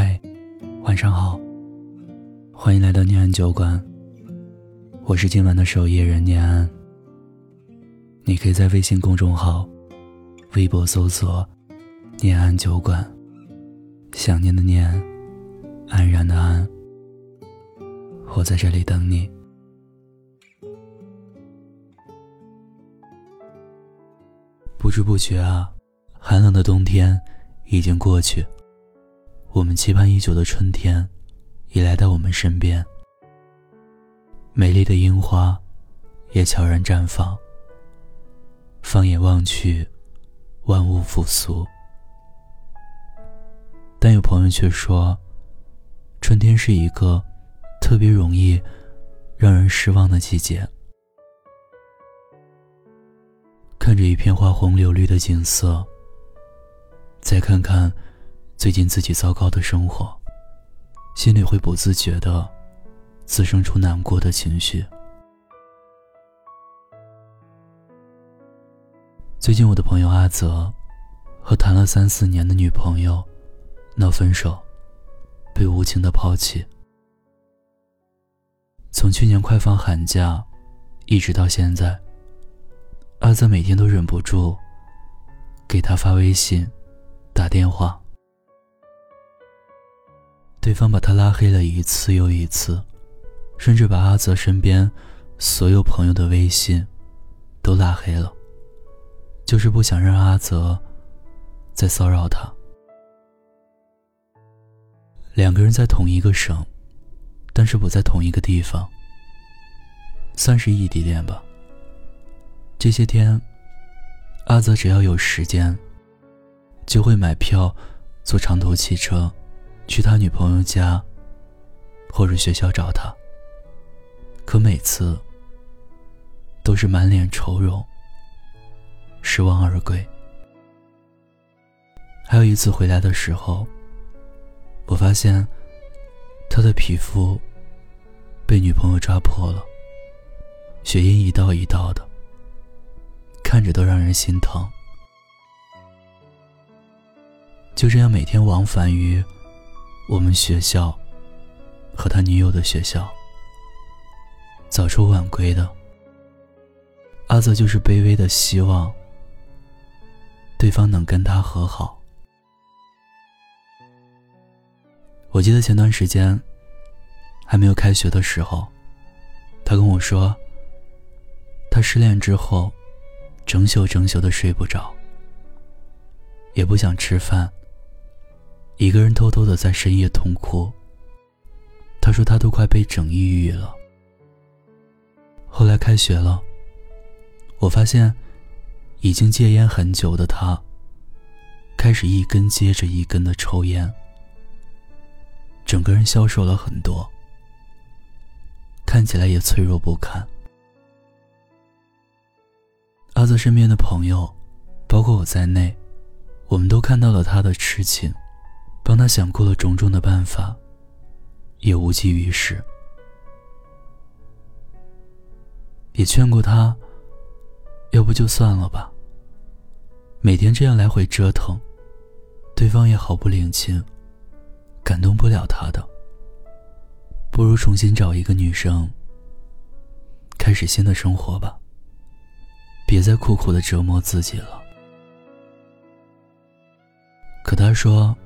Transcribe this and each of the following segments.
嗨，晚上好，欢迎来到念安酒馆。我是今晚的守夜人念安。你可以在微信公众号、微博搜索“念安酒馆”，想念的念，安然的安。我在这里等你。不知不觉啊，寒冷的冬天已经过去。我们期盼已久的春天，已来到我们身边。美丽的樱花，也悄然绽放。放眼望去，万物复苏。但有朋友却说，春天是一个特别容易让人失望的季节。看着一片花红柳绿的景色，再看看最近自己糟糕的生活，心里会不自觉的滋生出难过的情绪。最近我的朋友阿泽和谈了三四年的女朋友闹分手，被无情的抛弃。从去年快放寒假，一直到现在。阿泽每天都忍不住给他发微信、打电话，对方把他拉黑了一次又一次，甚至把阿泽身边所有朋友的微信都拉黑了，就是不想让阿泽再骚扰他。两个人在同一个省，但是不在同一个地方，算是异地恋吧。这些天，阿泽只要有时间，就会买票坐长途汽车去他女朋友家或者学校找他。可每次都是满脸愁容，失望而归。还有一次回来的时候，我发现他的皮肤被女朋友抓破了，血印一道一道的。看着都让人心疼。就这样每天往返于我们学校和他女友的学校，早出晚归的。阿泽就是卑微的希望对方能跟他和好。我记得前段时间还没有开学的时候，他跟我说，他失恋之后。整宿整宿的睡不着，也不想吃饭。一个人偷偷的在深夜痛哭。他说他都快被整抑郁了。后来开学了，我发现已经戒烟很久的他，开始一根接着一根的抽烟，整个人消瘦了很多，看起来也脆弱不堪。阿泽身边的朋友，包括我在内，我们都看到了他的痴情，帮他想过了种种的办法，也无济于事。也劝过他，要不就算了吧。每天这样来回折腾，对方也毫不领情，感动不了他的。不如重新找一个女生，开始新的生活吧。别再苦苦的折磨自己了。可他说，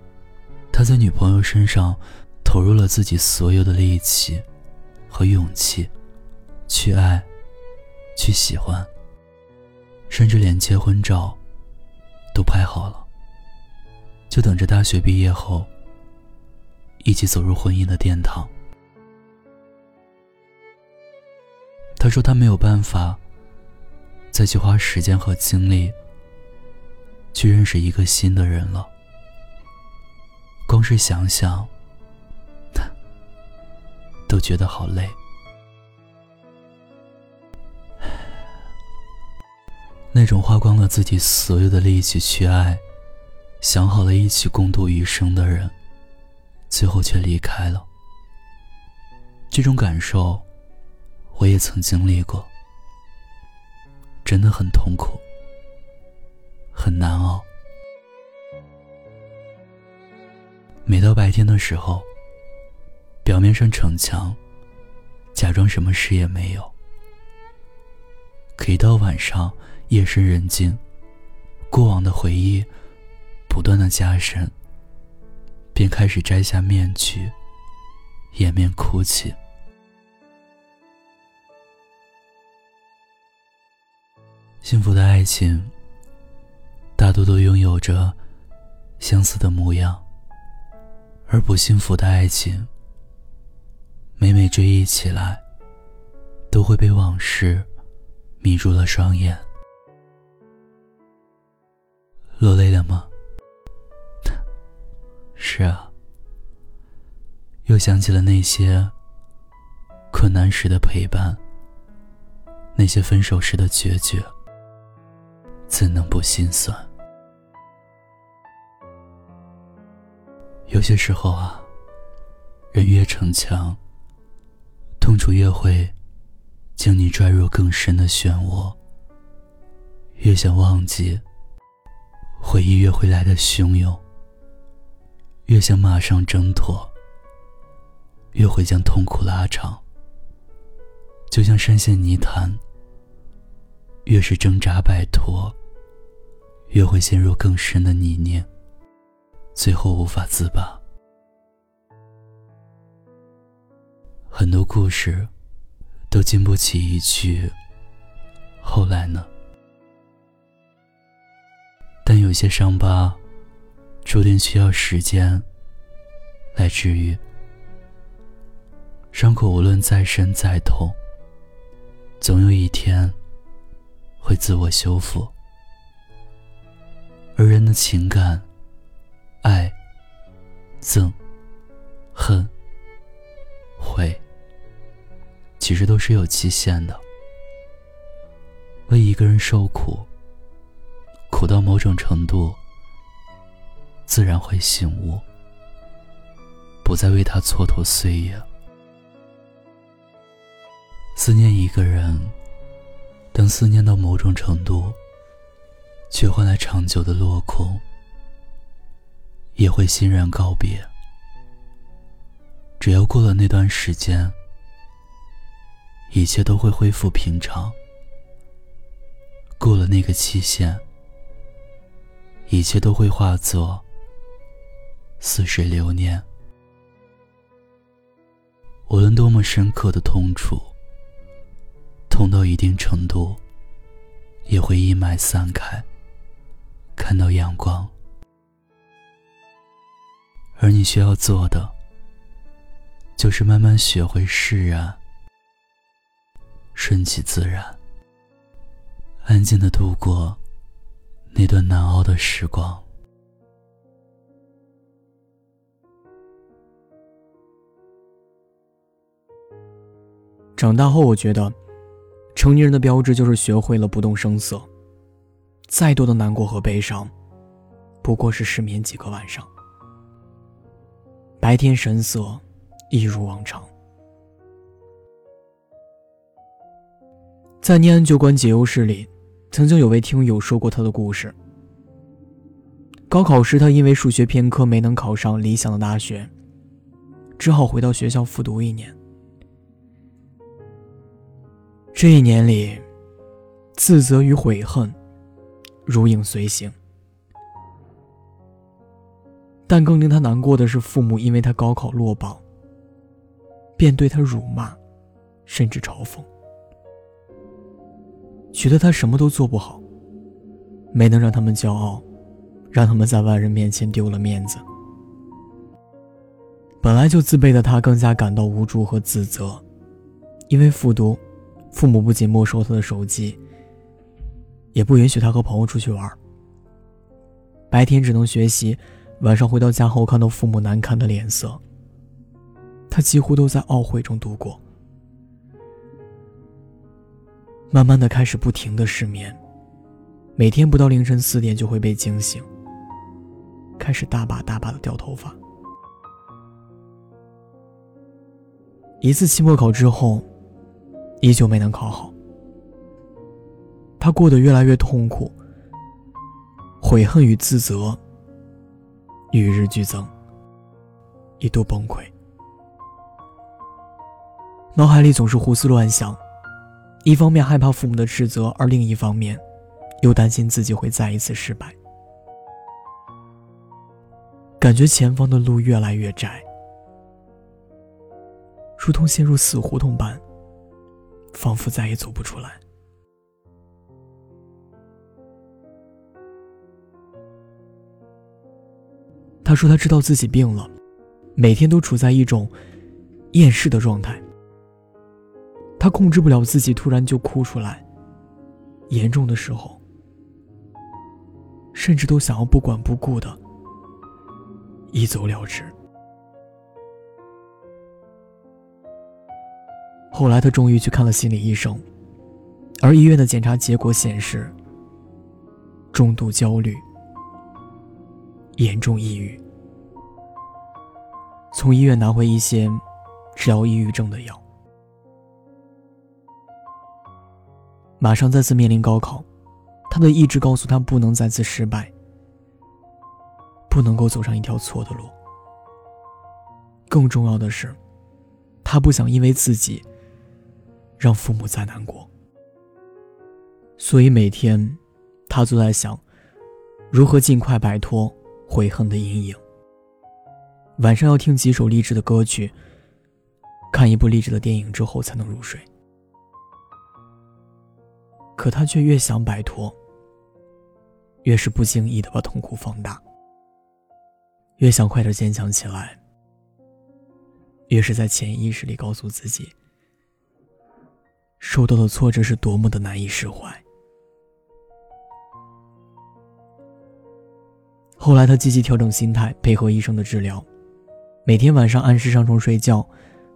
他在女朋友身上投入了自己所有的力气和勇气，去爱，去喜欢，甚至连结婚照都拍好了，就等着大学毕业后一起走入婚姻的殿堂。他说他没有办法。再去花时间和精力去认识一个新的人了，光是想想，都觉得好累。那种花光了自己所有的力气去爱，想好了一起共度余生的人，最后却离开了。这种感受，我也曾经历过。真的很痛苦，很难熬。每到白天的时候，表面上逞强，假装什么事也没有。可一到晚上，夜深人静，过往的回忆不断的加深，便开始摘下面具，掩面哭泣。幸福的爱情，大多都拥有着相似的模样。而不幸福的爱情，每每追忆起来，都会被往事迷住了双眼。落泪了吗？是啊，又想起了那些困难时的陪伴，那些分手时的决绝，怎能不心酸？有些时候啊，人越逞强，痛楚越会将你拽入更深的漩涡。越想忘记，回忆越会来的汹涌；越想马上挣脱，越会将痛苦拉长。就像深陷泥潭，越是挣扎摆脱，越会陷入更深的泥泞。最后无法自拔。很多故事都经不起一句“后来呢”，但有些伤疤注定需要时间来治愈。伤口无论再深再痛，总有一天会自我修复。而人的情感。爱、憎、恨、悔，其实都是有期限的。为一个人受苦，苦到某种程度，自然会醒悟，不再为他蹉跎岁月。思念一个人，等思念到某种程度，却换来长久的落空。也会欣然告别。只要过了那段时间，一切都会恢复平常。过了那个期限，一切都会化作似水流年。无论多么深刻的痛楚，痛到一定程度，也会一脉散开，看到阳光。而你需要做的，就是慢慢学会释然，顺其自然，安静的度过那段难熬的时光。长大后，我觉得，成年人的标志就是学会了不动声色，再多的难过和悲伤，不过是失眠几个晚上。白天神色一如往常。在念安酒馆解忧室里，曾经有位听友说过他的故事。高考时，他因为数学偏科没能考上理想的大学，只好回到学校复读一年。这一年里，自责与悔恨如影随形。但更令他难过的是，父母因为他高考落榜，便对他辱骂，甚至嘲讽，觉得他什么都做不好，没能让他们骄傲，让他们在外人面前丢了面子。本来就自卑的他，更加感到无助和自责，因为复读，父母不仅没收他的手机，也不允许他和朋友出去玩，白天只能学习。晚上回到家后，看到父母难看的脸色，他几乎都在懊悔中度过。慢慢的，开始不停的失眠，每天不到凌晨四点就会被惊醒，开始大把大把的掉头发。一次期末考之后，依旧没能考好，他过得越来越痛苦，悔恨与自责。与日俱增。一度崩溃，脑海里总是胡思乱想，一方面害怕父母的斥责，而另一方面又担心自己会再一次失败，感觉前方的路越来越窄，如同陷入死胡同般，仿佛再也走不出来。他说：“他知道自己病了，每天都处在一种厌世的状态。他控制不了自己，突然就哭出来。严重的时候，甚至都想要不管不顾的一走了之。后来，他终于去看了心理医生，而医院的检查结果显示，重度焦虑。”严重抑郁，从医院拿回一些治疗抑郁症的药，马上再次面临高考，他的意志告诉他不能再次失败，不能够走上一条错的路。更重要的是，他不想因为自己让父母再难过，所以每天他都在想如何尽快摆脱。悔恨的阴影。晚上要听几首励志的歌曲，看一部励志的电影之后才能入睡。可他却越想摆脱，越是不经意的把痛苦放大；越想快点坚强起来，越是在潜意识里告诉自己，受到的挫折是多么的难以释怀。后来，他积极调整心态，配合医生的治疗，每天晚上按时上床睡觉，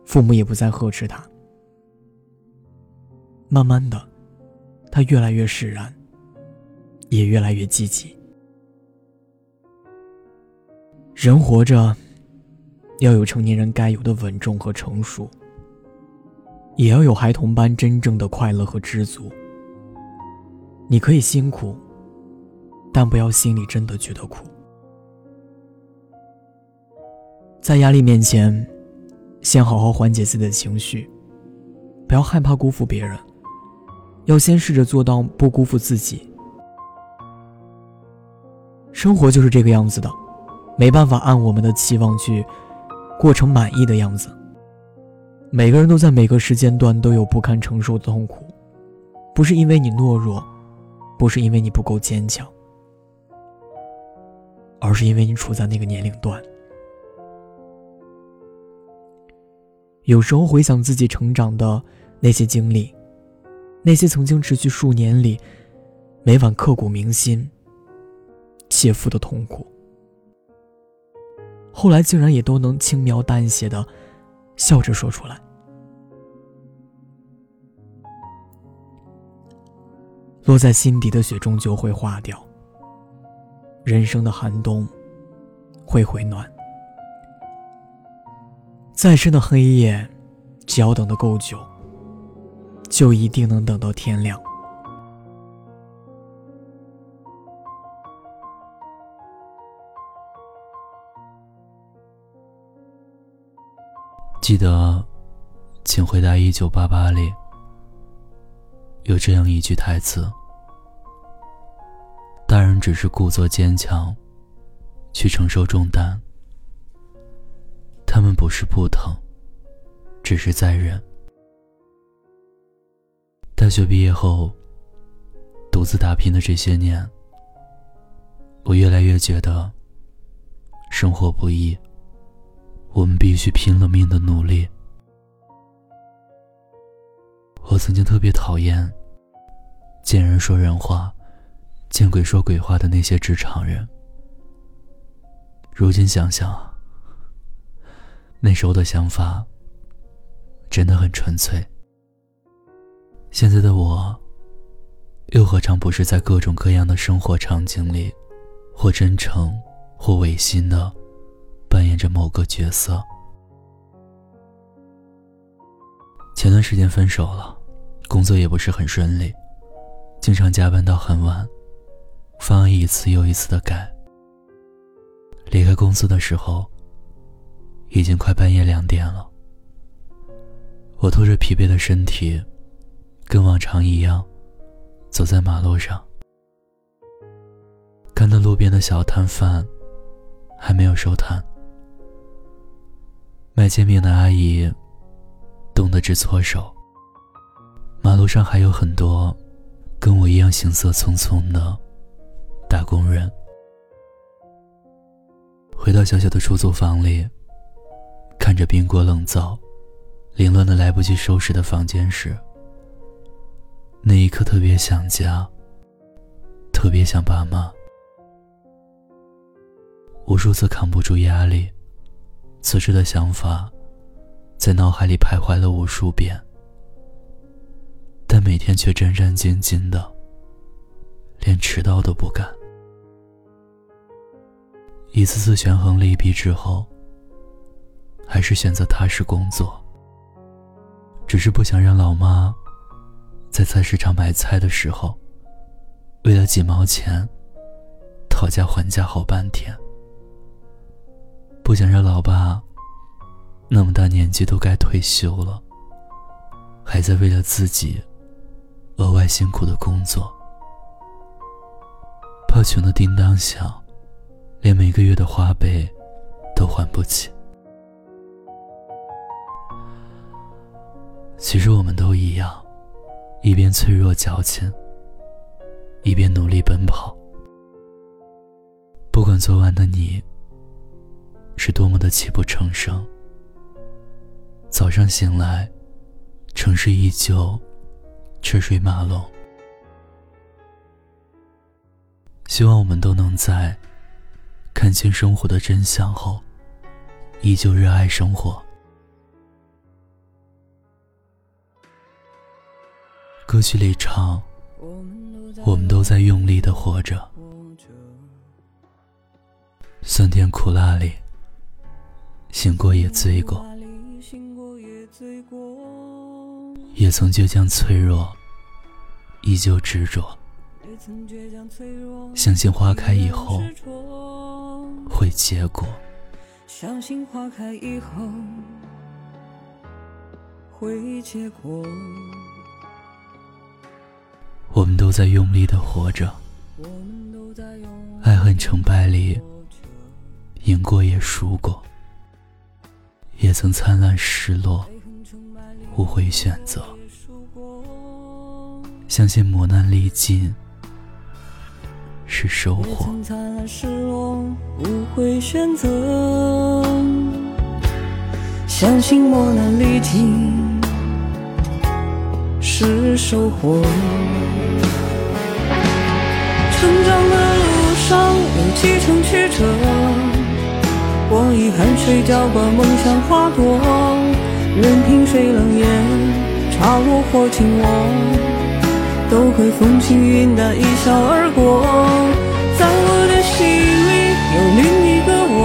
父母也不再呵斥他。慢慢的，他越来越释然，也越来越积极。人活着，要有成年人该有的稳重和成熟，也要有孩童般真正的快乐和知足。你可以辛苦，但不要心里真的觉得苦。在压力面前，先好好缓解自己的情绪，不要害怕辜负别人，要先试着做到不辜负自己。生活就是这个样子的，没办法按我们的期望去过成满意的样子。每个人都在每个时间段都有不堪承受的痛苦，不是因为你懦弱，不是因为你不够坚强，而是因为你处在那个年龄段。有时候回想自己成长的那些经历，那些曾经持续数年里每晚刻骨铭心、切肤的痛苦，后来竟然也都能轻描淡写的笑着说出来。落在心底的雪终究会化掉，人生的寒冬会回暖。再深的黑夜，只要等得够久，就一定能等到天亮。记得，请回答一九八八里有这样一句台词：“大人只是故作坚强，去承受重担。”他们不是不疼，只是在忍。大学毕业后，独自打拼的这些年，我越来越觉得，生活不易，我们必须拼了命的努力。我曾经特别讨厌见人说人话，见鬼说鬼话的那些职场人。如今想想。那时候的想法真的很纯粹。现在的我，又何尝不是在各种各样的生活场景里，或真诚，或违心的扮演着某个角色？前段时间分手了，工作也不是很顺利，经常加班到很晚，方案一次又一次的改。离开公司的时候。已经快半夜两点了。我拖着疲惫的身体，跟往常一样，走在马路上，看到路边的小摊贩还没有收摊，卖煎饼的阿姨冻得直搓手。马路上还有很多跟我一样行色匆匆的打工人。回到小小的出租房里，看着冰锅冷灶、凌乱的来不及收拾的房间时，那一刻特别想家，特别想爸妈。无数次扛不住压力，辞职的想法在脑海里徘徊了无数遍，但每天却战战兢兢的，连迟到都不敢。一次次权衡利弊之后，还是选择踏实工作。只是不想让老妈在菜市场买菜的时候，为了几毛钱讨价还价好半天。不想让老爸那么大年纪都该退休了，还在为了自己额外辛苦的工作，怕穷的叮当响。连每个月的花呗都还不起。其实我们都一样，一边脆弱矫情，一边努力奔跑。不管昨晚的你是多么的泣不成声，早上醒来，城市依旧车水马龙。希望我们都能在。看清生活的真相后，依旧热爱生活。歌曲里唱：“我们都在用力的活着，酸甜苦辣里，醒过也醉过，也曾倔强脆弱，依旧执着，相信花开以后。”会结果，相信花开以后会结果。我们都在用力的活着，爱恨成败里，赢过也输过，也曾灿烂失落，无悔选择。相信磨难历尽。是收获。灿烂失落，无悔选择，相信磨难历尽是收获。成长的路上有几程曲折，我以汗水浇灌梦想花朵，任凭谁冷眼嘲我或轻我。都会风轻云淡，一笑而过。在我的心里有另一个我，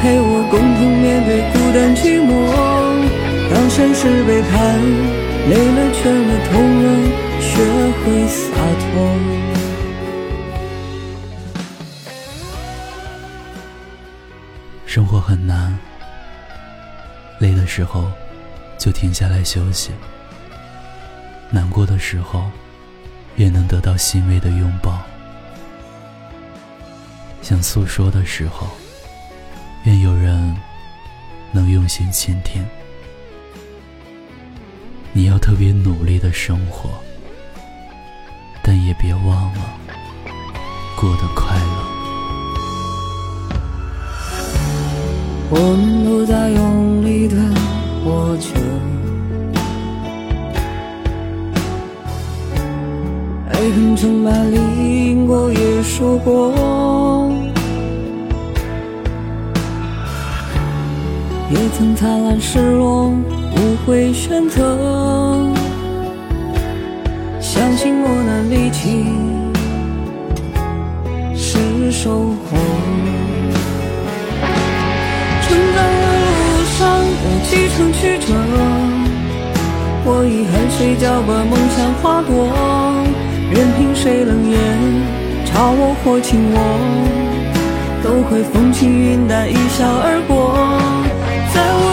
陪我共同面对孤单寂寞。当现实背叛，累了倦了痛了，学会洒脱。生活很难，累的时候就停下来休息。难过的时候，也能得到欣慰的拥抱；想诉说的时候，愿有人能用心倾听。你要特别努力的生活，也别忘了过得快乐。我们都在用力的活着。爱恨成败里，赢过也输过，也曾灿烂失落，无悔选择。相信磨难历尽是收获。成长的路上有几程曲折，我以汗水浇灌梦想花朵。任凭谁冷眼嘲我或轻我，都会风轻云淡一笑而过。在我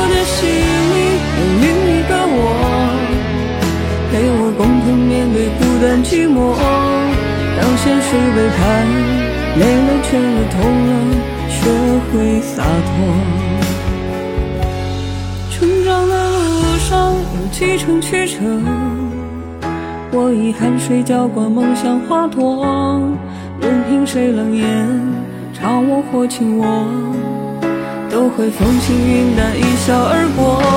不甘寂寞。当现实背叛，累了倦了痛了，学会洒脱。成长的路上有几程曲折。我以汗水浇灌梦想花朵，任凭谁冷眼嘲我或轻我，都会风轻云淡一笑而过。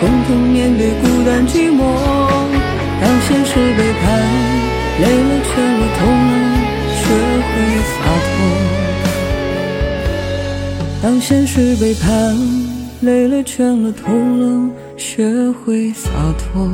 共同面对孤单寂寞。当现实背叛，累了倦了痛了，学会洒脱。当现实背叛。累了，倦了，痛了，学会洒脱。